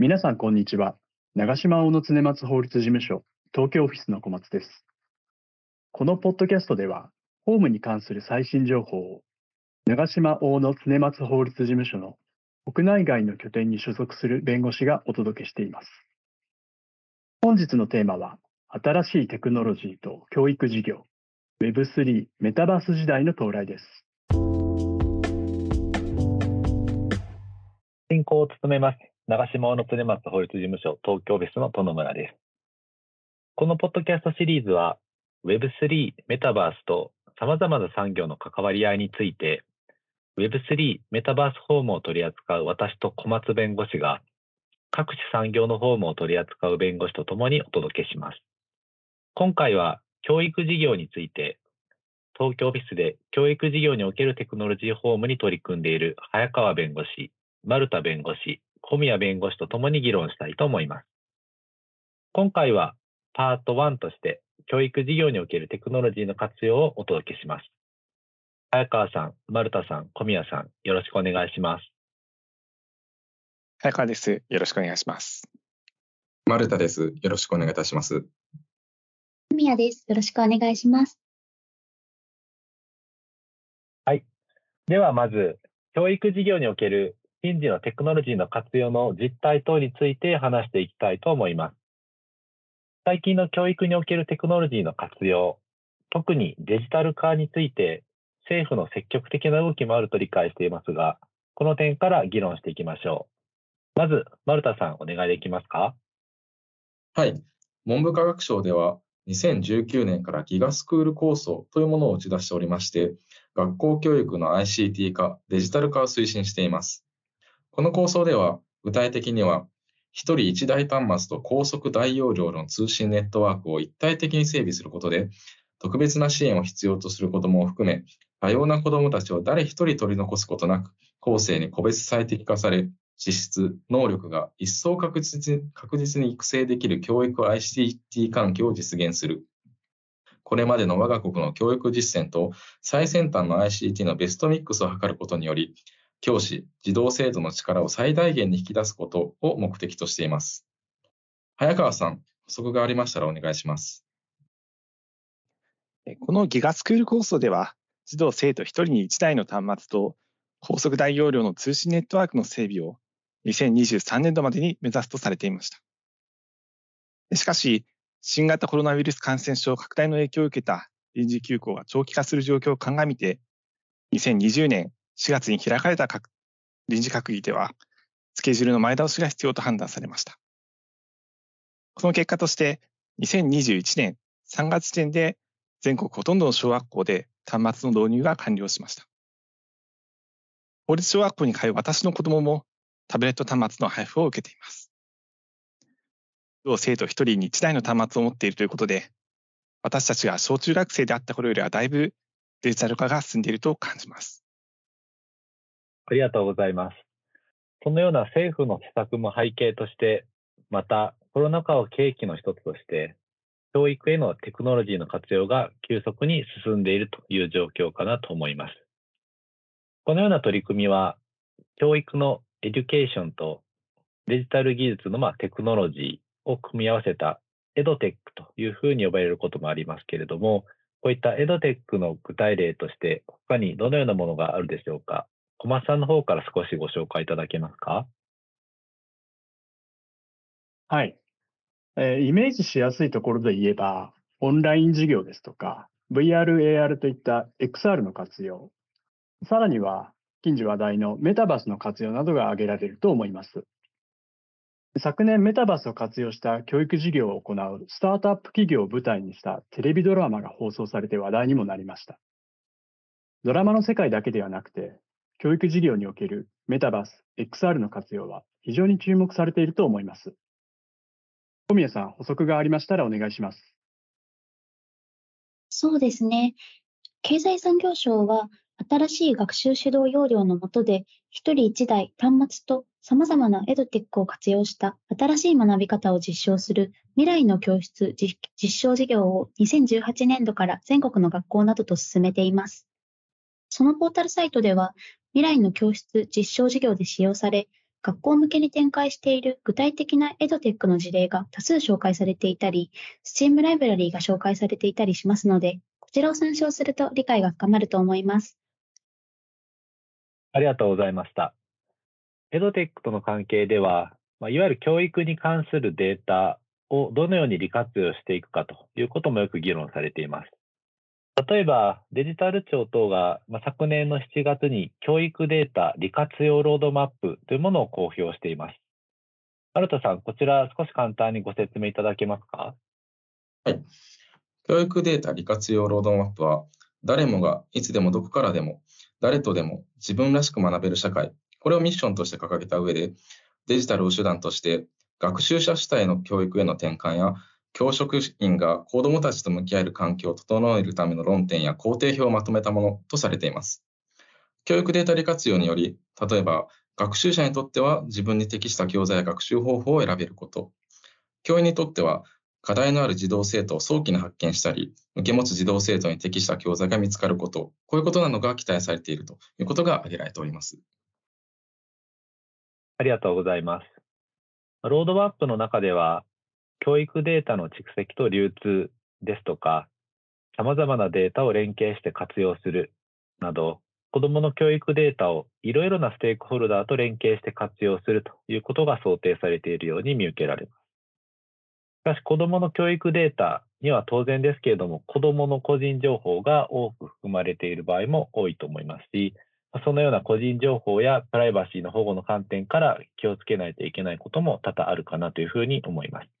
皆さん、こんにちは。長島大野常松法律事務所、東京オフィスの小松です。このポッドキャストでは、法務に関する最新情報を、長島大野常松法律事務所の国内外の拠点に所属する弁護士がお届けしています。本日のテーマは、新しいテクノロジーと教育事業、Web3 メタバース時代の到来です。進行を務めます。長島の常松法律事務所東京オフィスの殿村です。このポッドキャストシリーズは Web3、メタバースと様々な産業の関わり合いについて Web3、メタバースフォームを取り扱う私と小松弁護士が各種産業のフォームを取り扱う弁護士とともにお届けします。今回は教育事業について東京オフィスで教育事業におけるテクノロジーフォームに取り組んでいる早川弁護士、丸田弁護士、小宮弁護士とともに議論したいと思います。今回はパート1として教育事業におけるテクノロジーの活用をお届けします。早川さん、丸田さん、小宮さん、よろしくお願いします。早川です。よろしくお願いします。丸田です。よろしくお願いいたします。小宮です。よろしくお願いします。はい。ではまず、教育事業における近時のテクノロジーの活用の実態等について話していきたいと思います。最近の教育におけるテクノロジーの活用、特にデジタル化について政府の積極的な動きもあると理解していますが、この点から議論していきましょう。まず、丸田さん、お願いできますか？はい。文部科学省では、2019年からギガスクール構想というものを打ち出しておりまして、学校教育の ICT 化、デジタル化を推進しています。この構想では、具体的には、1人1台端末と高速大容量の通信ネットワークを一体的に整備することで、特別な支援を必要とする子どもを含め、多様な子どもたちを誰一人取り残すことなく、後世に個別最適化され、資質、能力が一層確実確実に育成できる教育 ICT 環境を実現する。これまでの我が国の教育実践と最先端の ICT のベストミックスを図ることにより、教師、児童生徒の力を最大限に引き出すことを目的としています。早川さん、補足がありましたらお願いします。このギガスクール構想では、児童生徒1人に1台の端末と高速大容量の通信ネットワークの整備を2023年度までに目指すとされていました。しかし、新型コロナウイルス感染症拡大の影響を受けた臨時休校が長期化する状況を鑑みて、2020年4月に開かれた臨時閣議では、スケジュールの前倒しが必要と判断されました。その結果として、2021年3月時点で全国ほとんどの小学校で端末の導入が完了しました。法律小学校に通う私の子供もタブレット端末の配布を受けています。同生徒1人に1台の端末を持っているということで、私たちが小中学生であった頃よりはだいぶデジタル化が進んでいると感じます。ありがとうございます。そのような政府の施策も背景として、またコロナ禍を契機の一つとして、教育へのテクノロジーの活用が急速に進んでいるという状況かなと思います。このような取り組みは、教育のエデュケーションとデジタル技術のまテクノロジーを組み合わせたエドテックというふうに呼ばれることもありますけれども、こういったエドテックの具体例として、他にどのようなものがあるでしょうか？小松さんの方から少しご紹介いただけますか？はい、えー。イメージしやすいところで言えば、オンライン授業ですとか、VR、AR といった XR の活用、さらには近時話題のメタバースの活用などが挙げられると思います。昨年メタバースを活用した教育事業を行うスタートアップ企業を舞台にしたテレビドラマが放送されて話題にもなりました。ドラマの世界だけではなくて、教育事業におけるメタバース、XR の活用は非常に注目されていると思います。小宮さん、補足がありましたらお願いします。そうですね。経済産業省は新しい学習指導要領の下で、一人一台端末と様々なエドテックを活用した新しい学び方を実証する未来の教室実証事業を2018年度から全国の学校などと進めています。そのポータルサイトでは、未来の教室実証事業で使用され、学校向けに展開している具体的なエドテックの事例が多数紹介されていたり、Steam ライブラリーが紹介されていたりしますので、こちらを参照すると理解が深まると思います。ありがとうございました。エドテックとの関係では、ま、いわゆる教育に関するデータをどのように利活用していくかということもよく議論されています。例えば、デジタル庁等が、まあ、昨年の7月に教育データ利活用ロードマップというものを公表しています。マルタさん、こちら少し簡単にご説明いただけますか？はい。教育データ利活用ロードマップは、誰もがいつでもどこからでも、誰とでも自分らしく学べる社会、これをミッションとして掲げた上で、デジタルを手段として学習者主体の教育への転換や教職員が子どもたちと向き合える環境を整えるための論点や工程表をまとめたものとされています。教育データ利活用により、例えば学習者にとっては自分に適した教材や学習方法を選べること、教員にとっては課題のある児童生徒を早期に発見したり、受け持つ児童生徒に適した教材が見つかること、こういうことなどが期待されているということが挙げられております。ありがとうございます。ロードマップの中では、教育データの蓄積と流通ですとか、様々なデータを連携して活用するなど、子どもの教育データをいろいろなステークホルダーと連携して活用するということが想定されているように見受けられます。しかし、子どもの教育データには当然ですけれども、子どもの個人情報が多く含まれている場合も多いと思いますし、そのような個人情報やプライバシーの保護の観点から気をつけないといけないことも多々あるかなというふうに思います。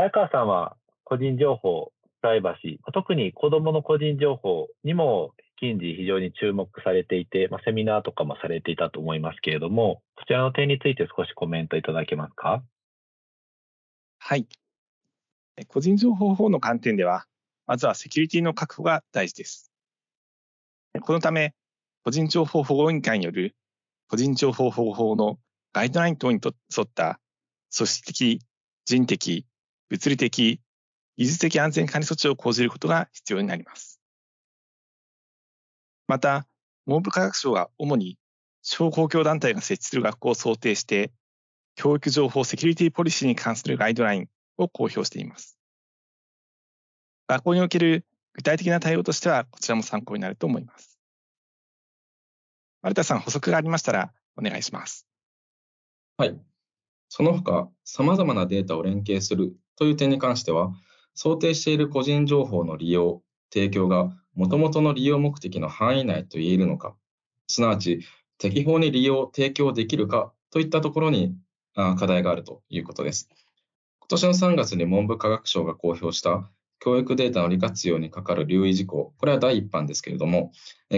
早川さんは個人情報、プライバシー、特に子どもの個人情報にも近時非常に注目されていて、まあ、セミナーとかもされていたと思いますけれども、こちらの点について少しコメントいただけますか？はい。個人情報法の観点では、まずはセキュリティの確保が大事です。このため、個人情報保護委員会による個人情報保護法のガイドライン等に沿った組織的、人的、物理的、技術的安全管理措置を講じることが必要になります。また、文部科学省が主に地方公共団体が設置する学校を想定して、教育情報セキュリティポリシーに関するガイドラインを公表しています。学校における具体的な対応としては、こちらも参考になると思います。丸田さん、補足がありましたらお願いします。はい。その他、様々なデータを連携するという点に関しては、想定している個人情報の利用、提供が元々の利用目的の範囲内と言えるのか、すなわち適法に利用、提供できるかといったところに課題があるということです。今年の3月に文部科学省が公表した教育データの利活用にかかる留意事項、これは第一版ですけれども、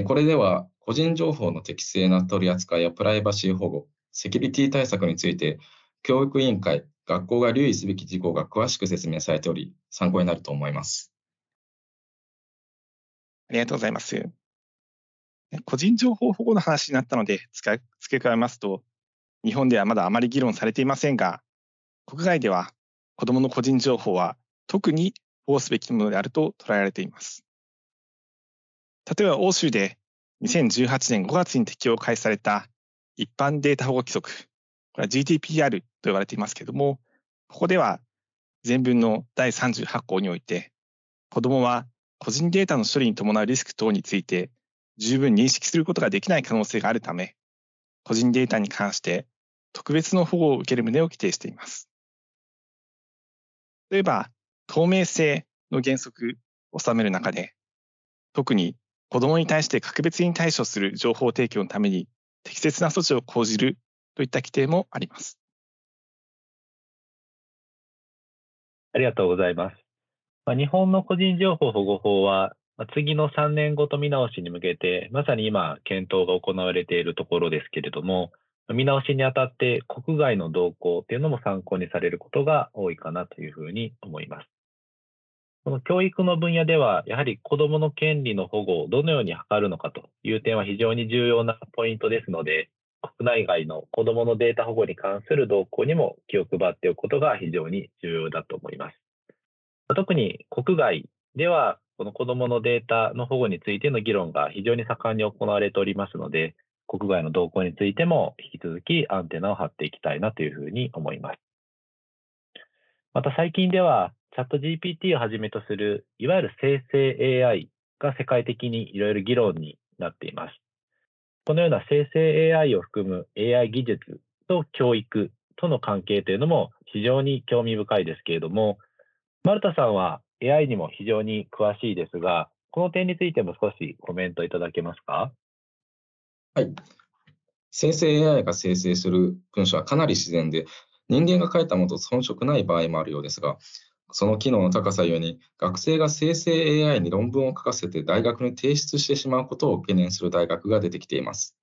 これでは個人情報の適正な取り扱いやプライバシー保護、セキュリティ対策について教育委員会、学校が留意すべき事項が詳しく説明されており、参考になると思います。ありがとうございます。個人情報保護の話になったので、付け加えますと、日本ではまだあまり議論されていませんが、国外では子どもの個人情報は特に保護すべきものであると捉えられています。例えば欧州で2018年5月に適用開始された一般データ保護規則、これは GDPR と言われていますけれども、ここでは全文の第38項において、子どもは個人データの処理に伴うリスク等について十分認識することができない可能性があるため、個人データに関して特別の保護を受ける旨を規定しています。例えば、透明性の原則を定める中で、特に子どもに対して格別に対処する情報提供のために適切な措置を講じるといった規定もあります。ありがとうございます。まあ、日本の個人情報保護法は、まあ、次の3年ごと見直しに向けて、まさに今、検討が行われているところですけれども、見直しにあたって国外の動向っていうのも参考にされることが多いかなというふうに思います。この教育の分野では、やはり子どもの権利の保護をどのように図るのかという点は非常に重要なポイントですので、国内外の子どものデータ保護に関する動向にも気を配っておくことが非常に重要だと思います。特に国外では、この子どものデータの保護についての議論が非常に盛んに行われておりますので、国外の動向についても引き続きアンテナを張っていきたいなというふうに思います。また最近では、チャット GPT をはじめとする、いわゆる生成 AI が世界的にいろいろ議論になっています。このような生成 AI を含む AI 技術と教育との関係というのも非常に興味深いですけれども、丸田さんは AI にも非常に詳しいですが、この点についても少しコメントいただけますか？はい。生成 AI が生成する文章はかなり自然で、人間が書いたものと遜色ない場合もあるようですが、その機能の高さゆえに、学生が生成 AI に論文を書かせて大学に提出してしまうことを懸念する大学が出てきています。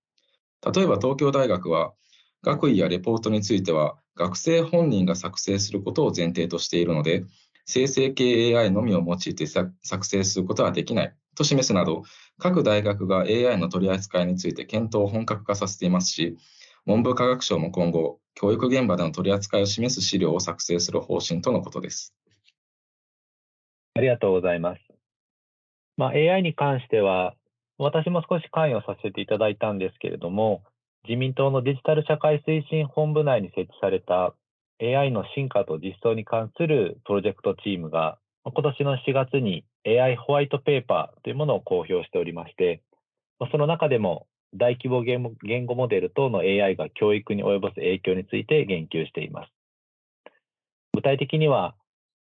例えば東京大学は、学位やレポートについては、学生本人が作成することを前提としているので、生成系 AI のみを用いて作成することはできないと示すなど、各大学が AI の取り扱いについて検討を本格化させていますし、文部科学省も今後、教育現場での取り扱いを示す資料を作成する方針とのことです。ありがとうございます。まあ、AI に関しては、私も少し関与させていただいたんですけれども、自民党のデジタル社会推進本部内に設置された AI の進化と実装に関するプロジェクトチームが、今年の4月に AI ホワイトペーパーというものを公表しておりまして、その中でも大規模言語モデル等の AI が教育に及ぼす影響について言及しています。具体的には、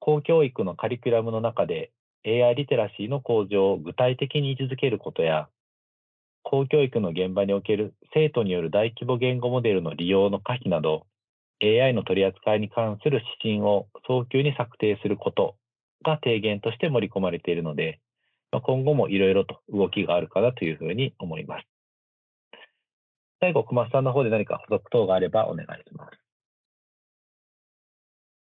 公教育のカリキュラムの中で AI リテラシーの向上を具体的に位置づけることや、公教育の現場における生徒による大規模言語モデルの利用の可否など、AI の取り扱いに関する指針を早急に策定することが提言として盛り込まれているので、今後もいろいろと動きがあるかなというふうに思います。最後、小松さんの方で何か補足等があればお願いします。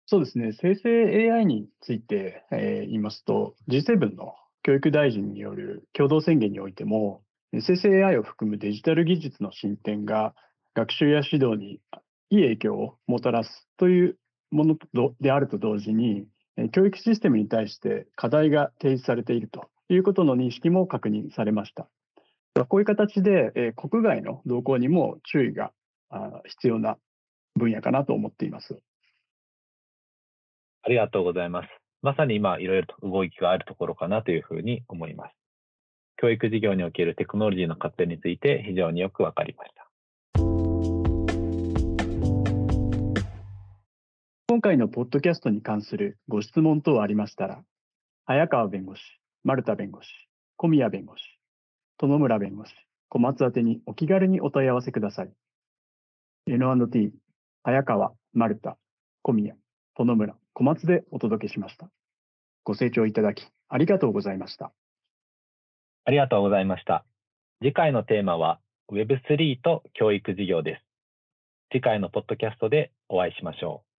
そうですね、生成 AI について、えー、言いますと、G7 の教育大臣による共同宣言においても、生成 AI を含むデジタル技術の進展が学習や指導にいい影響をもたらすというものであると同時に、教育システムに対して課題が提示されているということの認識も確認されました。こういう形で、国外の動向にも注意が必要な分野かなと思っています。ありがとうございます。まさに今、いろいろと動きがあるところかなというふうに思います。教育事業におけるテクノロジーの活用について非常によくわかりました。今回のポッドキャストに関するご質問等ありましたら、早川弁護士、丸田弁護士、小宮弁護士、殿村弁護士、小松宛にお気軽にお問い合わせください。N&T、早川、丸田、小宮、殿村、小松でお届けしました。ご清聴いただきありがとうございました。ありがとうございました。次回のテーマは Web3 と教育事業です。次回のポッドキャストでお会いしましょう。